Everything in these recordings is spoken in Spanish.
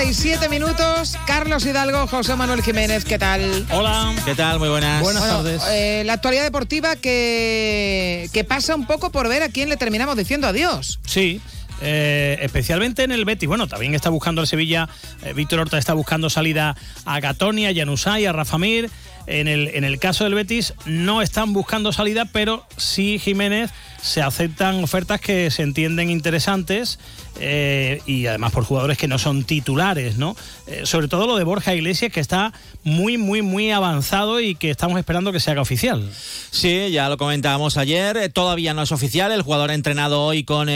A la 1 y 37 minutos, Carlos Hidalgo, José Manuel Jiménez, ¿qué tal? Hola. ¿Qué tal? Muy buenas. Buenas Bueno, tardes. eh, la actualidad deportiva que, que pasa un poco por ver a quién le terminamos diciendo adiós. Sí. eh, especialmente en el Betis. Bueno, también está buscando el Sevilla. eh, Víctor Horta está buscando salida a Gatoni, a Januzaj, a Rafa Mir. En el, en el caso del Betis no están buscando salida, pero sí Jiménez se aceptan ofertas que se entienden interesantes eh, y además por jugadores que no son titulares, ¿no? Eh, sobre todo lo de Borja Iglesias, que está muy, muy, muy avanzado y que estamos esperando que se haga oficial. Sí, ya lo comentábamos ayer. eh, Todavía no es oficial. El jugador ha entrenado hoy con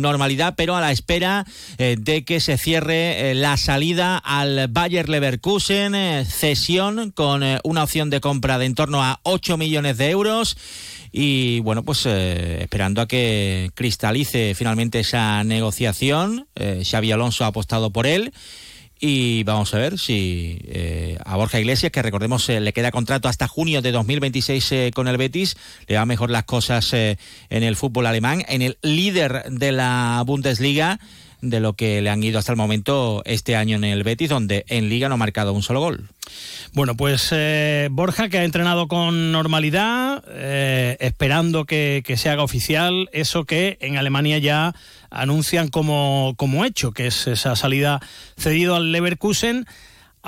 normalidad, pero a la espera de que se cierre la salida al Bayer Leverkusen, cesión con una opción de compra de en torno a 8 millones de euros. Y bueno, pues esperando a que cristalice finalmente esa negociación. Eh, Xavi Alonso ha apostado por él. Y vamos a ver si eh, a Borja Iglesias, que recordemos eh, le queda contrato hasta junio de 2026 eh, con el Betis, le va mejor las cosas en el fútbol alemán, en el líder de la Bundesliga, de lo que le han ido hasta el momento este año en el Betis, donde en Liga no ha marcado un solo gol. Bueno, pues eh, Borja, que ha entrenado con normalidad, eh, esperando que, que se haga oficial eso que en Alemania ya anuncian como, como hecho, que es esa salida cedido al Leverkusen.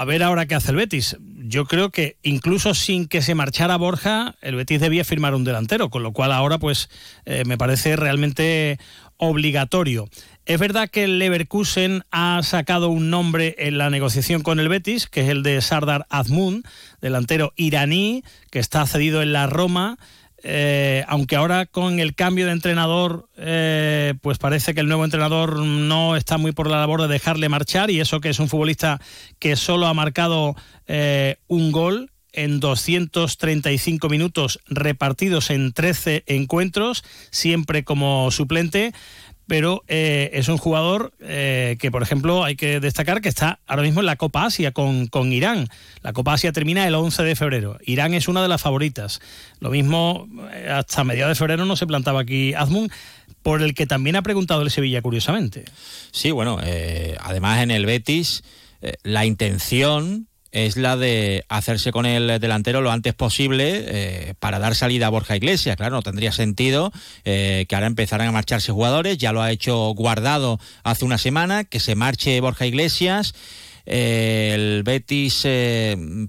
A ver ahora qué hace el Betis. Yo creo que incluso sin que se marchara Borja, el Betis debía firmar un delantero, con lo cual ahora pues eh, me parece realmente obligatorio. Es verdad que el Leverkusen ha sacado un nombre en la negociación con el Betis, que es el de Sardar Azmoun, delantero iraní, que está cedido en la Roma. Eh, aunque ahora con el cambio de entrenador, eh, pues parece que el nuevo entrenador no está muy por la labor de dejarle marchar, y eso que es un futbolista que solo ha marcado eh, un gol en 235 minutos repartidos en 13 encuentros, siempre como suplente pero eh, es un jugador eh, que, por ejemplo, hay que destacar que está ahora mismo en la Copa Asia con, con Irán. La Copa Asia termina el 11 de febrero. Irán es una de las favoritas. Lo mismo, eh, hasta mediados de febrero no se plantaba aquí Azmun, por el que también ha preguntado el Sevilla, curiosamente. Sí, bueno, además en el Betis la intención es la de hacerse con el delantero lo antes posible eh, para dar salida a Borja Iglesias. Claro, no tendría sentido eh, que ahora empezaran a marcharse jugadores. Ya lo ha hecho guardado hace una semana, que se marche Borja Iglesias. Eh, el Betis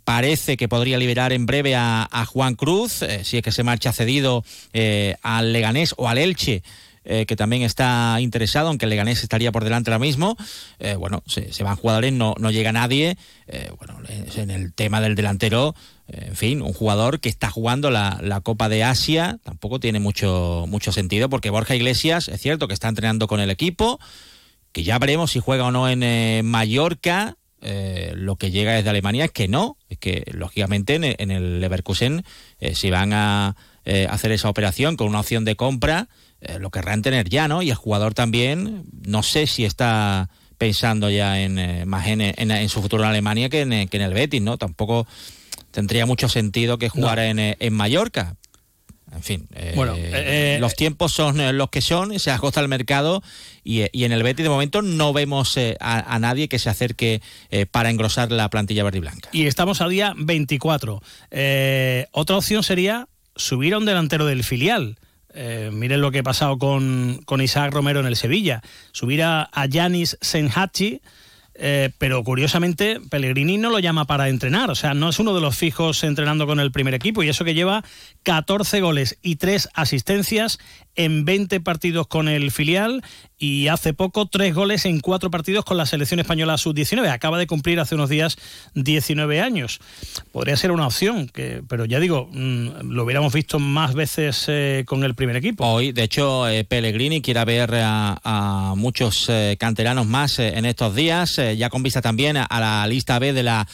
parece que podría liberar en breve a, a Juan Cruz, si es que se marcha cedido al Leganés o al Elche. Eh, que también está interesado, aunque el Leganés estaría por delante ahora mismo. Eh, bueno, se, van jugadores, no, no llega nadie. Eh, bueno, en el tema del delantero, en fin, un jugador que está jugando la, la Copa de Asia tampoco tiene mucho, mucho sentido, porque Borja Iglesias, es cierto que está entrenando con el equipo, que ya veremos si juega o no en Mallorca. Lo que llega desde Alemania es que no, es que lógicamente en, el Leverkusen, eh, si van a hacer esa operación con una opción de compra, eh, lo querrán tener ya, ¿no? Y el jugador también, no sé si está pensando ya en eh, más en, en- en su futuro en Alemania que en, que en el Betis, ¿no? Tampoco tendría mucho sentido que jugara en, eh, en Mallorca. En fin, eh, Bueno, eh, los tiempos son los que son, se agota el mercado y, y en el Betis de momento no vemos eh, a, a nadie que se acerque para engrosar la plantilla verde y blanca. Y estamos a día 24. Eh, otra opción sería subir a un delantero del filial. Eh, miren lo que ha pasado con, con Isaac Romero en el Sevilla. Subir a Yanis Senhachi. eh, pero curiosamente Pellegrini no lo llama para entrenar, o sea, no es uno de los fijos entrenando con el primer equipo y eso que lleva 14 goles y 3 asistencias en 20 partidos con el filial y hace poco 3 goles en 4 partidos con la selección española sub-19. Acaba de cumplir hace unos días 19 años. Podría ser una opción, que, pero ya digo, mm, lo hubiéramos visto más veces eh, con el primer equipo. Hoy, de hecho, eh, Pellegrini quiere ver a, muchos eh, canteranos más en estos días, ya con vista también a, la lista B de la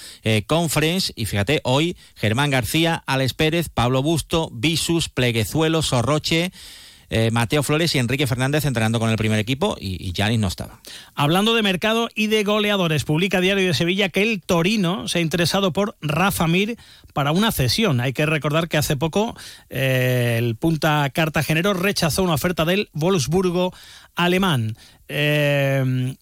Conference. Y fíjate, hoy Germán García, Alex Pérez, Pablo Busto, Visus, Pleguezuelo, Sorroche. Eh, Mateo Flores y Enrique Fernández entrenando con el primer equipo y Yanis no estaba. Hablando de mercado y de goleadores, publica Diario de Sevilla que el Torino se ha interesado por Rafa Mir para una cesión. Hay que recordar que hace poco eh, el punta cartagenero rechazó una oferta del Wolfsburgo alemán. Eh,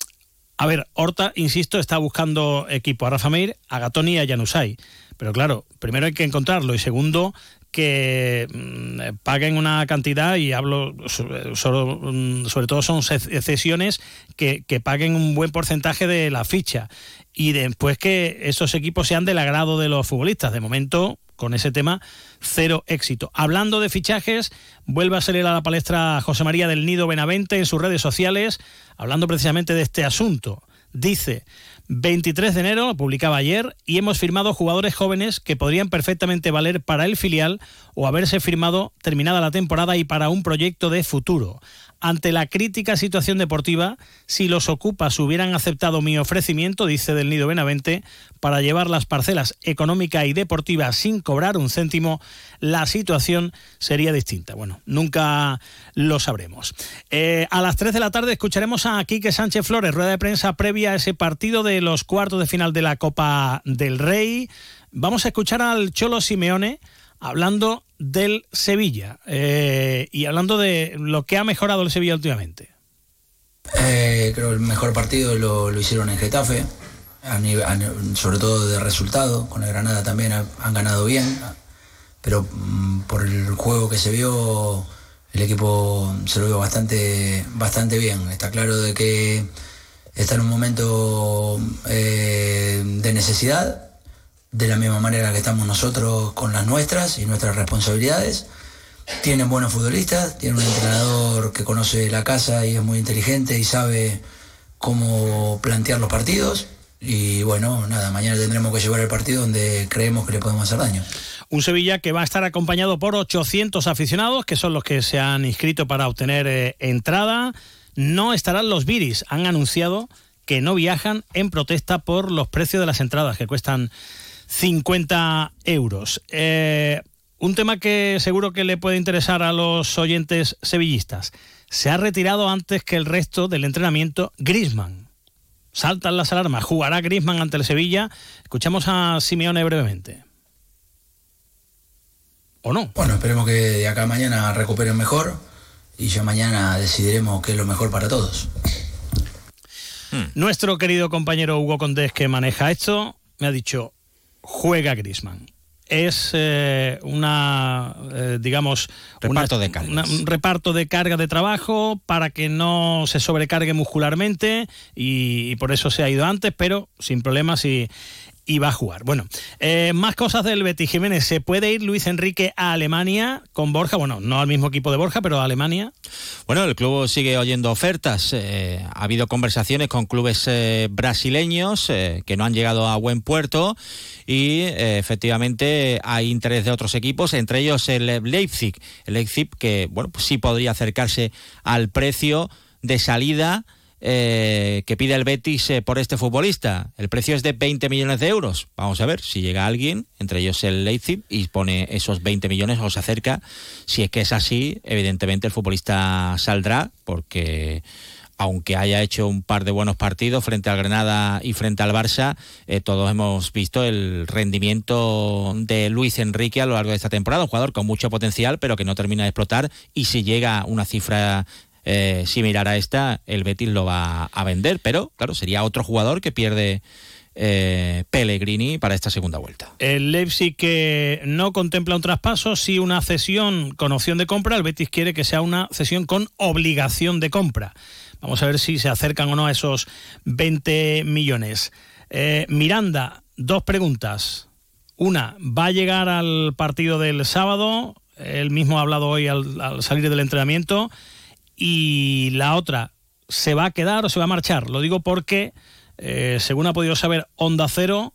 a ver, Horta, insisto, está buscando equipo a Rafa Mir, a Gatoni y a Janusay. Pero claro, primero hay que encontrarlo y segundo, que mm, paguen una cantidad y hablo sobre, mm, sobre todo son cesiones que, que, paguen un buen porcentaje de la ficha y después que esos equipos sean del agrado de los futbolistas. De momento, con ese tema, cero éxito. Hablando de fichajes, vuelve a salir a la palestra José María del Nido Benavente en sus redes sociales, hablando precisamente de este asunto. Dice, 23 de enero, publicaba ayer, y hemos firmado jugadores jóvenes que podrían perfectamente valer para el filial o haberse firmado terminada la temporada y para un proyecto de futuro. Ante la crítica situación deportiva, si los ocupas hubieran aceptado mi ofrecimiento, dice del Nido Benavente, para llevar las parcelas económica y deportiva sin cobrar un céntimo, la situación sería distinta. Bueno, nunca lo sabremos. Eh, a las 3 de la tarde escucharemos a Quique Sánchez Flores, rueda de prensa previa ese partido de los cuartos de final de la Copa del Rey. Vamos a escuchar al Cholo Simeone hablando del Sevilla eh, y hablando de lo que ha mejorado el Sevilla últimamente. Eh, creo que el mejor partido lo, hicieron en Getafe, sobre todo de resultado, con el Granada también han ganado bien, pero mm, por el juego que se vio, el equipo se lo vio bastante, bastante bien. Está claro de que está en un momento eh, de necesidad, de la misma manera que estamos nosotros con las nuestras y nuestras responsabilidades. Tienen buenos futbolistas, tienen un entrenador que conoce la casa y es muy inteligente y sabe cómo plantear los partidos. Y bueno, nada, mañana tendremos que llevar el partido donde creemos que le podemos hacer daño. Un Sevilla que va a estar acompañado por 800 aficionados, que son los que se han inscrito para obtener eh, entrada. No estarán los Viris. Han anunciado que no viajan en protesta por los precios de las entradas, que cuestan 50 euros. Eh, un tema que seguro que le puede interesar a los oyentes sevillistas. Se ha retirado antes que el resto del entrenamiento Grisman. Saltan las alarmas. ¿Jugará Grisman ante el Sevilla? Escuchamos a Simeone brevemente. ¿O no? Bueno, esperemos que de acá mañana recuperen mejor y ya mañana decidiremos qué es lo mejor para todos. Hmm. Nuestro querido compañero Hugo Condés, que maneja esto, me ha dicho, juega Grisman. Es eh, una, eh, digamos, reparto de un reparto de carga de trabajo para que no se sobrecargue muscularmente y, por eso se ha ido antes, pero sin problemas y, y va a jugar. Bueno, eh, más cosas del Betis Jiménez. ¿Se puede ir Luis Enrique a Alemania con Borja? Bueno, no al mismo equipo de Borja, pero a Alemania. Bueno, el club sigue oyendo ofertas. Eh, ha habido conversaciones con clubes eh, brasileños que no han llegado a buen puerto y efectivamente hay interés de otros equipos, entre ellos el Leipzig. El Leipzig que, bueno, pues sí podría acercarse al precio de salida eh, que pide el Betis eh, por este futbolista. El precio es de 20 millones de euros. Vamos a ver si llega alguien, entre ellos el Leipzig, y pone esos 20 millones o se acerca. Si es que es así, evidentemente el futbolista saldrá porque aunque haya hecho un par de buenos partidos frente al Granada y frente al Barça, eh, todos hemos visto el rendimiento de Luis Enrique a lo largo de esta temporada, un jugador con mucho potencial, pero que no termina de explotar, y si llega una cifra eh, si mirara esta, el Betis lo va a vender, pero claro, sería otro jugador que pierde eh, Pellegrini para esta segunda vuelta. El Leipzig que no contempla un traspaso, sí una cesión con opción de compra, el Betis quiere que sea una cesión con obligación de compra. Vamos a ver si se acercan o no a esos 20 millones. Eh, Miranda, dos preguntas. Una, ¿va a llegar al partido del sábado? Él mismo ha hablado hoy al salir del entrenamiento y la otra, ¿se va a quedar o se va a marchar? Lo digo porque, eh, según ha podido saber Onda Cero,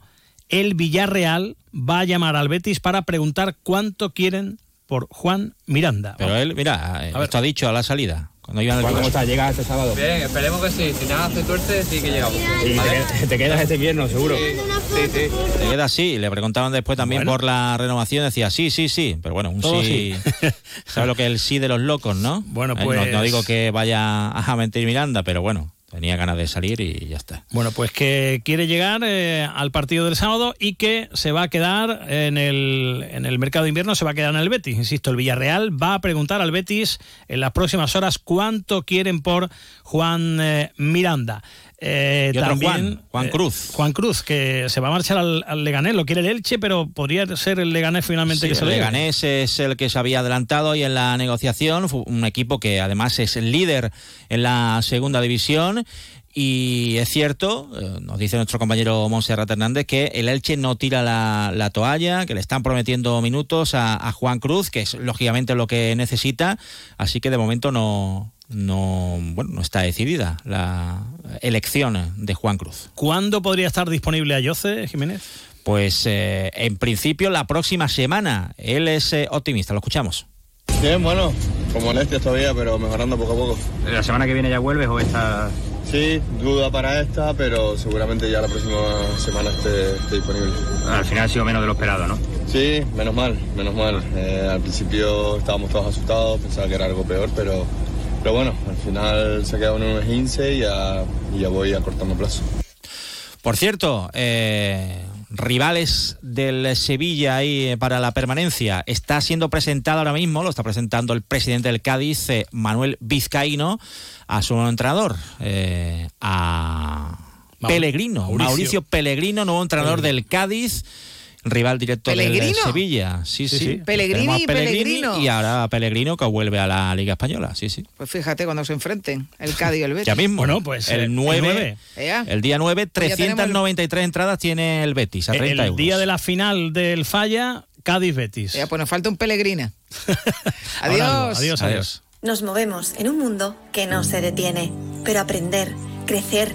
el Villarreal va a llamar al Betis para preguntar cuánto quieren por Juan Miranda. Pero él, mira, esto ha dicho a la salida Cuando iban ¿Cómo estás? ¿Llegas este sábado? Bien, esperemos que sí. Si nada hace suerte, sí que llegamos. Y te, te quedas este invierno, seguro. Sí, sí. Te queda así. Le preguntaban después también Bueno. por la renovación. Decía sí, sí, sí. Pero bueno, un Todo sí. ¿Sabes lo que es el sí de los locos, no? Bueno, Eh, no- pues- no, digo que vaya a mentir Miranda, pero bueno, tenía ganas de salir y ya está. Bueno, pues que quiere llegar eh, al partido del sábado y que se va a quedar en el, en el mercado de invierno, se va a quedar en el Betis. Insisto, el Villarreal va a preguntar al Betis en las próximas horas cuánto quieren por Juan eh, Miranda. Eh, Y otro también, Juan, Juan eh, Cruz. Juan Cruz, que se va a marchar al, al Leganés, lo quiere el Elche, pero podría ser el Leganés finalmente Sí, que se el. Leganés es el que se había adelantado y en la negociación, fue un equipo que además es el líder en la segunda división. Y es cierto, eh, nos dice nuestro compañero Monserrat Hernández, que el Elche no tira la, la toalla, que le están prometiendo minutos a, a Juan Cruz, que es lógicamente lo que necesita, así que de momento no, no, bueno, no está decidida la elección de Juan Cruz. ¿Cuándo podría estar disponible a Jose Jiménez? Pues eh, en principio la próxima semana. Él es eh, optimista, lo escuchamos. Bien, bueno, con molestias todavía, pero mejorando poco a poco. ¿La semana que viene ya vuelves o esta...? Sí, duda para esta, pero seguramente ya la próxima semana esté, esté disponible. Al final ha sido menos de lo esperado, ¿no? Sí, menos mal, menos mal. Eh, al principio estábamos todos asustados, pensaba que era algo peor, pero, pero bueno, al final se ha quedado en un 15 y ya, y ya voy acortando plazo. Por cierto, eh, rivales del Sevilla ahí eh, para la permanencia. Está siendo presentado ahora mismo, lo está presentando el presidente del Cádiz, eh, Manuel Vizcaíno, a su nuevo entrenador, eh, a Pellegrino, Mauricio. Mauricio, Pellegrino, nuevo entrenador del Cádiz. Rival directo del ¿Pellegrino? Sevilla, sí, sí. Sí. Pellegrini, Pellegrino. y ahora Pellegrino que vuelve a la Liga Española, sí, sí. Pues fíjate cuando se enfrenten el Cádiz y el Betis. Ya mismo. Bueno, pues, eh, el el 9, nueve. Ea. el día 9, Pues ya tenemos el- 393 entradas tiene el Betis a 30 el euros. día de la final del Falla, Cádiz-Betis. Ya, pues nos falta un Pellegrina. Algo. adiós. Adiós, adiós. Nos movemos en un mundo que no se detiene, pero aprender, crecer,